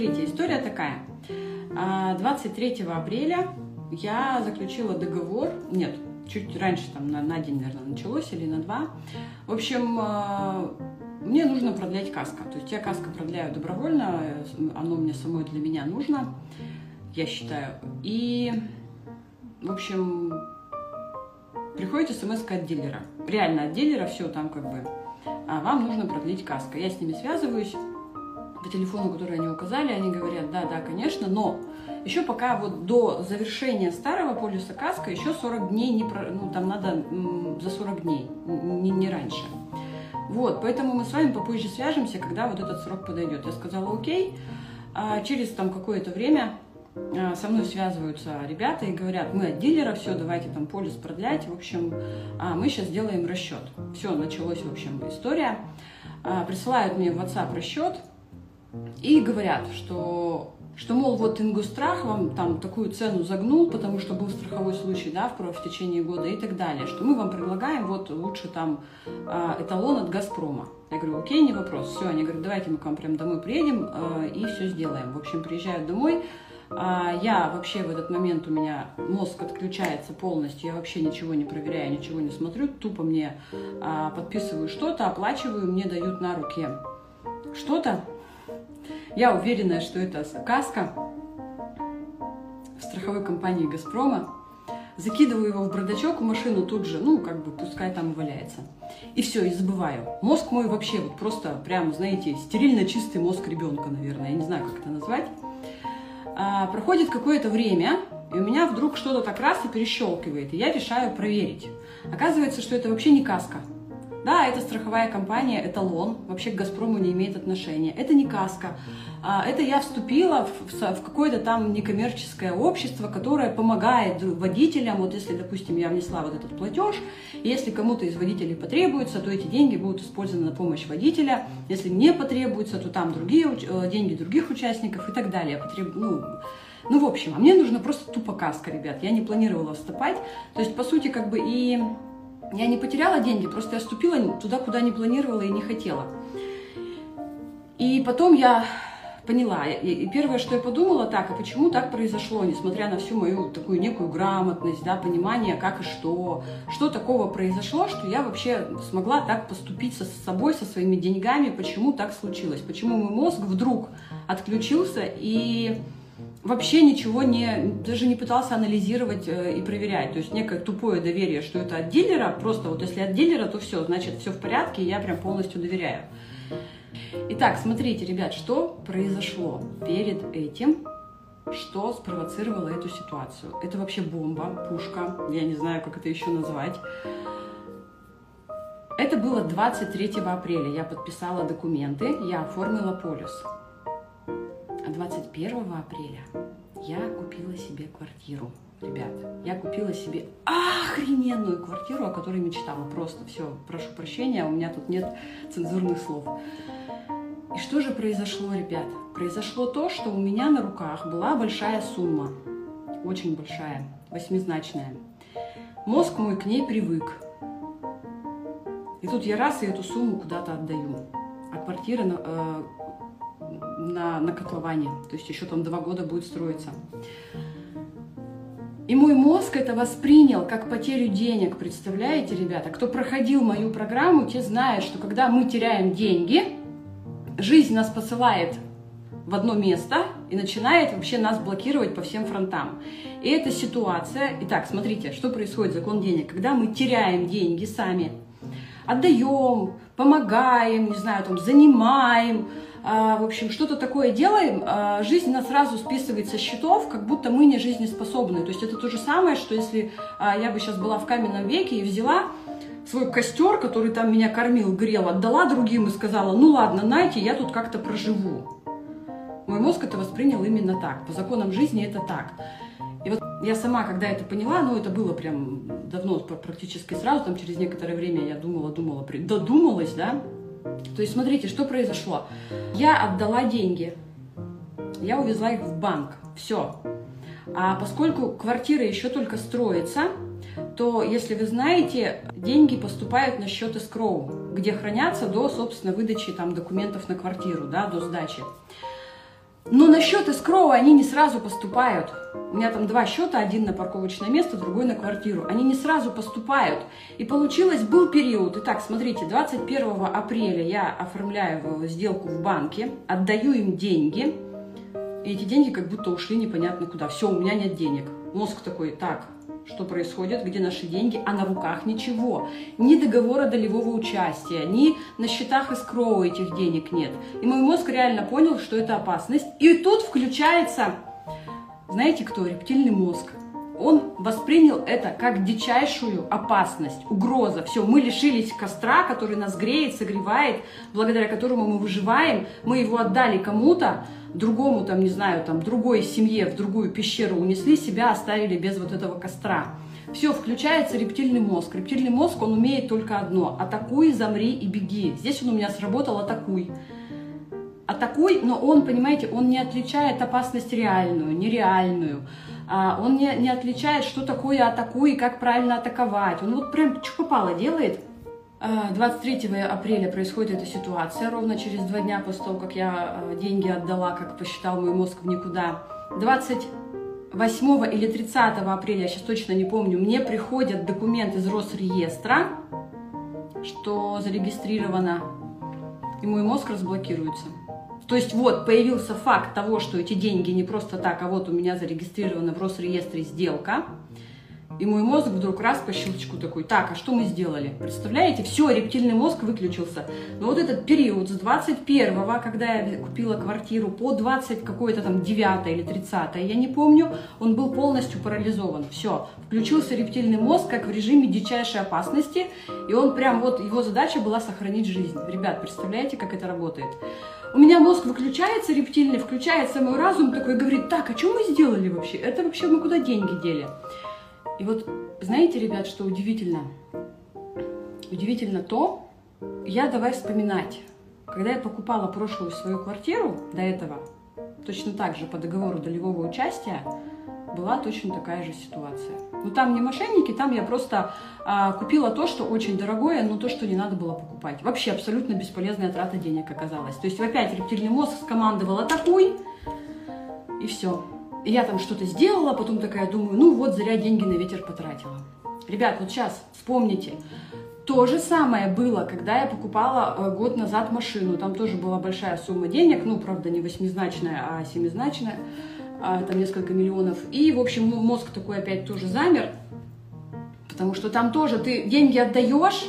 смотрите, история такая. 23 а, апреля я заключила договор, нет, чуть раньше, там на, на день, наверное, началось или на два. В общем, а, мне нужно продлять каско. То есть я каско продляю добровольно, оно мне самой для меня нужно, я считаю. И, в общем, приходит смс от дилера. Реально от дилера все там как бы. А вам нужно продлить каско. Я с ними связываюсь по телефону, который они указали, они говорят, да, да, конечно, но еще пока вот до завершения старого полюса каска еще 40 дней, не про, ну там надо за 40 дней, не, не раньше. Вот, поэтому мы с вами попозже свяжемся, когда вот этот срок подойдет. Я сказала, окей, а через там какое-то время а, со мной связываются ребята и говорят, мы от дилера, все, давайте там полис продлять, в общем, а мы сейчас сделаем расчет. Все, началась, в общем, история. А, присылают мне в WhatsApp расчет и говорят, что что, мол, вот Ингустрах вам там такую цену загнул, потому что был страховой случай, да, в, в течение года и так далее, что мы вам предлагаем вот лучше там эталон от Газпрома. Я говорю, окей, не вопрос, все, они говорят, давайте мы к вам прям домой приедем и все сделаем. В общем, приезжают домой, а, я вообще в этот момент у меня мозг отключается полностью, я вообще ничего не проверяю, ничего не смотрю, тупо мне а, подписываю что-то, оплачиваю, мне дают на руки что-то. Я уверена, что это каска в страховой компании «Газпрома». Закидываю его в бардачок в машину тут же, ну, как бы, пускай там валяется. И все, и забываю. Мозг мой вообще вот просто прям, знаете, стерильно чистый мозг ребенка, наверное. Я не знаю, как это назвать. А, проходит какое-то время, и у меня вдруг что-то так раз и перещелкивает, и я решаю проверить. Оказывается, что это вообще не каска. Да, это страховая компания «Эталон», вообще к «Газпрому» не имеет отношения. Это не каска. А, это я вступила в, в какое-то там некоммерческое общество, которое помогает водителям. Вот если, допустим, я внесла вот этот платеж, если кому-то из водителей потребуется, то эти деньги будут использованы на помощь водителя. Если мне потребуется, то там другие э, деньги других участников и так далее. Потреб... Ну, ну, в общем, а мне нужно просто тупо каска, ребят. Я не планировала вступать. То есть, по сути, как бы и я не потеряла деньги, просто я вступила туда, куда не планировала и не хотела. И потом я поняла, и первое, что я подумала, так, а почему так произошло, несмотря на всю мою такую некую грамотность, да, понимание, как и что, что такого произошло, что я вообще смогла так поступить со собой, со своими деньгами, почему так случилось, почему мой мозг вдруг отключился и вообще ничего не, даже не пытался анализировать э, и проверять. То есть некое тупое доверие, что это от дилера, просто вот если от дилера, то все, значит все в порядке, я прям полностью доверяю. Итак, смотрите, ребят, что произошло перед этим, что спровоцировало эту ситуацию. Это вообще бомба, пушка, я не знаю, как это еще назвать. Это было 23 апреля. Я подписала документы, я оформила полюс. 21 апреля я купила себе квартиру. Ребят, я купила себе охрененную квартиру, о которой мечтала. Просто все, прошу прощения, у меня тут нет цензурных слов. И что же произошло, ребят? Произошло то, что у меня на руках была большая сумма. Очень большая, восьмизначная. Мозг мой к ней привык. И тут я раз и эту сумму куда-то отдаю. А квартира э, на, на котловане. То есть еще там два года будет строиться. И мой мозг это воспринял как потерю денег, представляете, ребята? Кто проходил мою программу, те знают, что когда мы теряем деньги, жизнь нас посылает в одно место и начинает вообще нас блокировать по всем фронтам. И эта ситуация... Итак, смотрите, что происходит, закон денег. Когда мы теряем деньги сами, отдаем, помогаем, не знаю, там, занимаем, в общем, что-то такое делаем, а, жизнь нас сразу списывает со счетов, как будто мы не жизнеспособны. То есть это то же самое, что если а, я бы сейчас была в каменном веке и взяла свой костер, который там меня кормил, грел, отдала другим и сказала, ну ладно, найте, я тут как-то проживу. Мой мозг это воспринял именно так. По законам жизни это так. И вот я сама, когда это поняла, ну это было прям давно, практически сразу, там через некоторое время я думала, думала, додумалась, да, то есть, смотрите, что произошло. Я отдала деньги, я увезла их в банк, все. А поскольку квартира еще только строится, то, если вы знаете, деньги поступают на счет эскроу, где хранятся до, собственно, выдачи там, документов на квартиру, да, до сдачи. Но на счет эскроу они не сразу поступают. У меня там два счета, один на парковочное место, другой на квартиру. Они не сразу поступают. И получилось, был период. Итак, смотрите, 21 апреля я оформляю сделку в банке, отдаю им деньги. И эти деньги как будто ушли непонятно куда. Все, у меня нет денег. Мозг такой, так, что происходит, где наши деньги, а на руках ничего. Ни договора долевого участия, ни на счетах эскроу этих денег нет. И мой мозг реально понял, что это опасность. И тут включается, знаете кто, рептильный мозг. Он воспринял это как дичайшую опасность, угроза. Все, мы лишились костра, который нас греет, согревает, благодаря которому мы выживаем. Мы его отдали кому-то, другому, там, не знаю, там, другой семье в другую пещеру унесли, себя оставили без вот этого костра. Все, включается рептильный мозг. Рептильный мозг, он умеет только одно. Атакуй, замри и беги. Здесь он у меня сработал атакуй. Атакуй, но он, понимаете, он не отличает опасность реальную, нереальную. А, он не, не отличает, что такое атакуй и как правильно атаковать. Он вот прям что попало делает – 23 а, апреля происходит эта ситуация, ровно через два дня после того, как я а, деньги отдала, как посчитал мой мозг в никуда. 28 или 30 апреля, я сейчас точно не помню, мне приходят документы из Росреестра, что зарегистрировано, и мой мозг разблокируется. То есть вот появился факт того, что эти деньги не просто так, а вот у меня зарегистрирована в Росреестре сделка – и мой мозг вдруг раз по щелчку такой, так, а что мы сделали? Представляете, все, рептильный мозг выключился. Но вот этот период с 21 когда я купила квартиру, по 20 какое-то там 9 или 30 я не помню, он был полностью парализован. Все, включился рептильный мозг как в режиме дичайшей опасности, и он прям вот, его задача была сохранить жизнь. Ребят, представляете, как это работает? У меня мозг выключается рептильный, включается мой разум такой, говорит, так, а что мы сделали вообще? Это вообще мы куда деньги дели? И вот знаете, ребят, что удивительно? Удивительно то, я давай вспоминать, когда я покупала прошлую свою квартиру до этого, точно так же по договору долевого участия, была точно такая же ситуация. Но там не мошенники, там я просто а, купила то, что очень дорогое, но то, что не надо было покупать. Вообще абсолютно бесполезная трата денег оказалась. То есть опять рептильный мозг скомандовал «атакуй», и все я там что-то сделала, потом такая думаю, ну вот зря деньги на ветер потратила. Ребят, вот сейчас вспомните, то же самое было, когда я покупала э, год назад машину. Там тоже была большая сумма денег, ну, правда, не восьмизначная, а семизначная, там несколько миллионов. И, в общем, мозг такой опять тоже замер, потому что там тоже ты деньги отдаешь,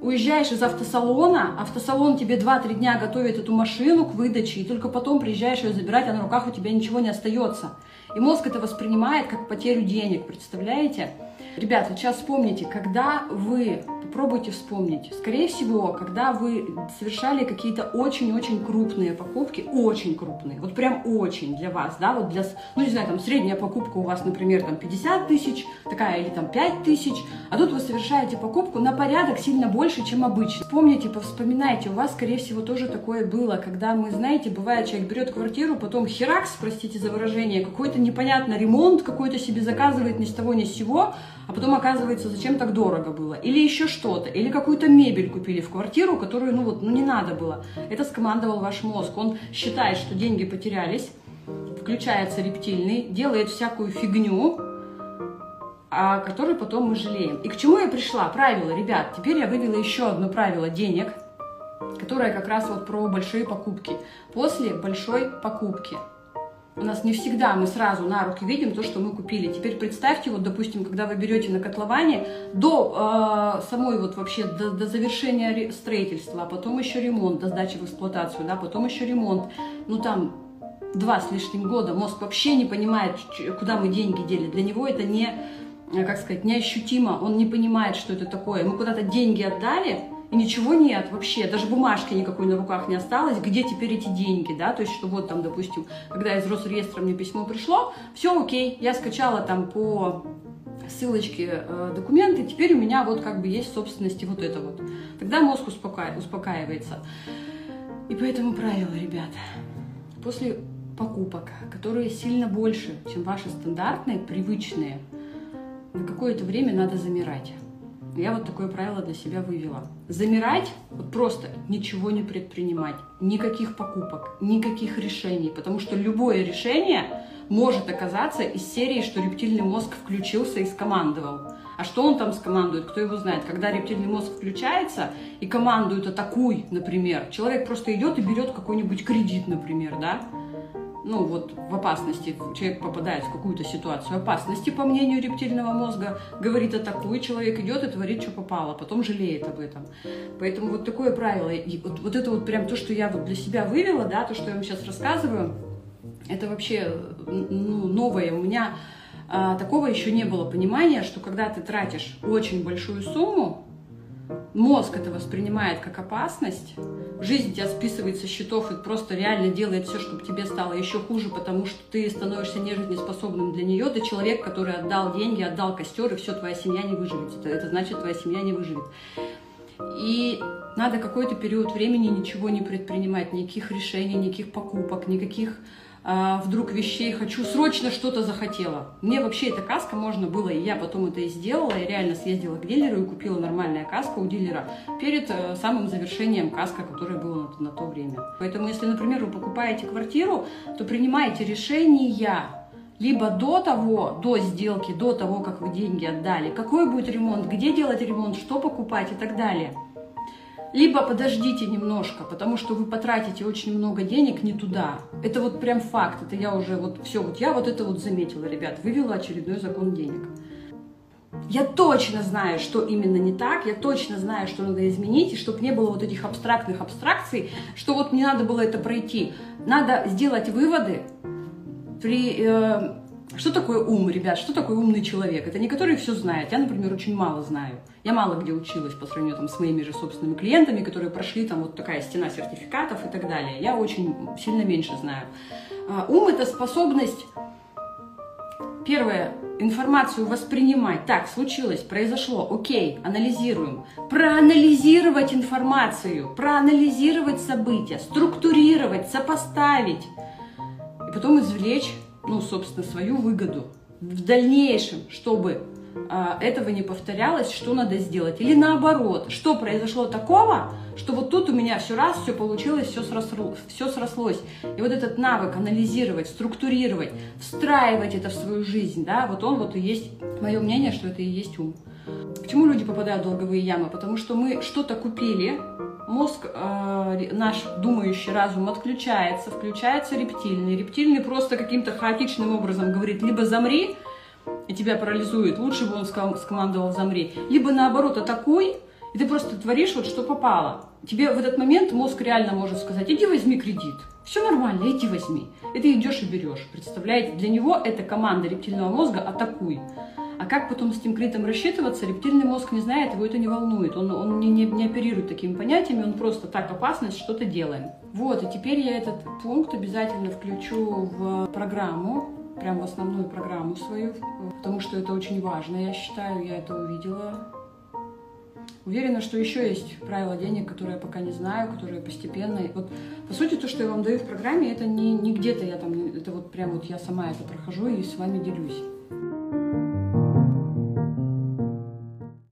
уезжаешь из автосалона, автосалон тебе 2-3 дня готовит эту машину к выдаче, и только потом приезжаешь ее забирать, а на руках у тебя ничего не остается. И мозг это воспринимает как потерю денег, представляете? Ребят, вот сейчас вспомните, когда вы, попробуйте вспомнить, скорее всего, когда вы совершали какие-то очень-очень крупные покупки, очень крупные, вот прям очень для вас, да, вот для, ну не знаю, там средняя покупка у вас, например, там 50 тысяч, такая или там 5 тысяч, а тут вы совершаете покупку на порядок сильно больше, чем обычно. Вспомните, повспоминайте, у вас, скорее всего, тоже такое было, когда мы, знаете, бывает, человек берет квартиру, потом херакс, простите за выражение, какой-то непонятно ремонт какой-то себе заказывает ни с того ни с сего, а потом оказывается, зачем так дорого было, или еще что-то, или какую-то мебель купили в квартиру, которую, ну вот, ну не надо было. Это скомандовал ваш мозг. Он считает, что деньги потерялись, включается рептильный, делает всякую фигню, о которой потом мы жалеем. И к чему я пришла? Правило, ребят, теперь я вывела еще одно правило денег, которое как раз вот про большие покупки. После большой покупки – у нас не всегда мы сразу на руки видим то, что мы купили. Теперь представьте, вот, допустим, когда вы берете на котловане до э, самой вот вообще до, до завершения строительства, а потом еще ремонт, до сдачи в эксплуатацию, да, потом еще ремонт, ну там два с лишним года, мозг вообще не понимает, куда мы деньги дели. Для него это не, как сказать, неощутимо, он не понимает, что это такое. Мы куда-то деньги отдали, и ничего нет вообще, даже бумажки никакой на руках не осталось, где теперь эти деньги, да, то есть, что вот там, допустим, когда из Росреестра мне письмо пришло, все окей, я скачала там по ссылочке э, документы, теперь у меня вот как бы есть в собственности вот это вот. Тогда мозг успока... успокаивается. И поэтому правило, ребят, после покупок, которые сильно больше, чем ваши стандартные, привычные, на какое-то время надо замирать. Я вот такое правило для себя вывела. Замирать, вот просто ничего не предпринимать, никаких покупок, никаких решений, потому что любое решение может оказаться из серии, что рептильный мозг включился и скомандовал. А что он там скомандует, кто его знает? Когда рептильный мозг включается и командует «атакуй», например, человек просто идет и берет какой-нибудь кредит, например, да? Ну вот в опасности, человек попадает в какую-то ситуацию опасности, по мнению рептильного мозга, говорит атакуй, человек идет и творит, что попало, потом жалеет об этом. Поэтому вот такое правило, и вот, вот это вот прям то, что я вот для себя вывела, да, то, что я вам сейчас рассказываю, это вообще ну, новое. У меня а, такого еще не было понимания, что когда ты тратишь очень большую сумму, мозг это воспринимает как опасность, жизнь тебя списывает со счетов и просто реально делает все, чтобы тебе стало еще хуже, потому что ты становишься нежизнеспособным для нее, ты человек, который отдал деньги, отдал костер, и все, твоя семья не выживет. Это, это значит, твоя семья не выживет. И надо какой-то период времени ничего не предпринимать, никаких решений, никаких покупок, никаких вдруг вещей хочу, срочно что-то захотела. Мне вообще эта каска можно было, и я потом это и сделала, я реально съездила к дилеру и купила нормальная каска у дилера перед э, самым завершением каска, которая была на, на то время. Поэтому, если, например, вы покупаете квартиру, то принимайте решения либо до того, до сделки, до того, как вы деньги отдали, какой будет ремонт, где делать ремонт, что покупать и так далее – либо подождите немножко, потому что вы потратите очень много денег не туда. Это вот прям факт, это я уже вот все, вот я вот это вот заметила, ребят, вывела очередной закон денег. Я точно знаю, что именно не так, я точно знаю, что надо изменить, и чтобы не было вот этих абстрактных абстракций, что вот не надо было это пройти. Надо сделать выводы при э, что такое ум, ребят? Что такое умный человек? Это не который все знает. Я, например, очень мало знаю. Я мало где училась по сравнению там, с моими же собственными клиентами, которые прошли там вот такая стена сертификатов и так далее. Я очень сильно меньше знаю. А, ум – это способность, первое, информацию воспринимать. Так, случилось, произошло, окей, анализируем. Проанализировать информацию, проанализировать события, структурировать, сопоставить. И потом извлечь ну, собственно, свою выгоду. В дальнейшем, чтобы а, этого не повторялось, что надо сделать. Или наоборот, что произошло такого, что вот тут у меня все раз, все получилось, все, сросло, все срослось. И вот этот навык анализировать, структурировать, встраивать это в свою жизнь, да, вот он вот и есть, мое мнение, что это и есть ум. Почему люди попадают в долговые ямы? Потому что мы что-то купили, мозг, э, наш думающий разум отключается, включается рептильный. Рептильный просто каким-то хаотичным образом говорит, либо замри, и тебя парализует, лучше бы он скомандовал замри, либо наоборот атакуй, и ты просто творишь вот что попало. Тебе в этот момент мозг реально может сказать, иди возьми кредит, все нормально, иди возьми. И ты идешь и берешь. Представляете, для него это команда рептильного мозга атакуй. А как потом с этим кредитом рассчитываться, рептильный мозг не знает, его это не волнует. Он, он не, не, не оперирует такими понятиями, он просто так опасность, что-то делаем. Вот, и теперь я этот пункт обязательно включу в программу, прям в основную программу свою, потому что это очень важно, я считаю, я это увидела. Уверена, что еще есть правила денег, которые я пока не знаю, которые постепенно. Вот, по сути, то, что я вам даю в программе, это не, не где-то я там, это вот прям вот я сама это прохожу и с вами делюсь.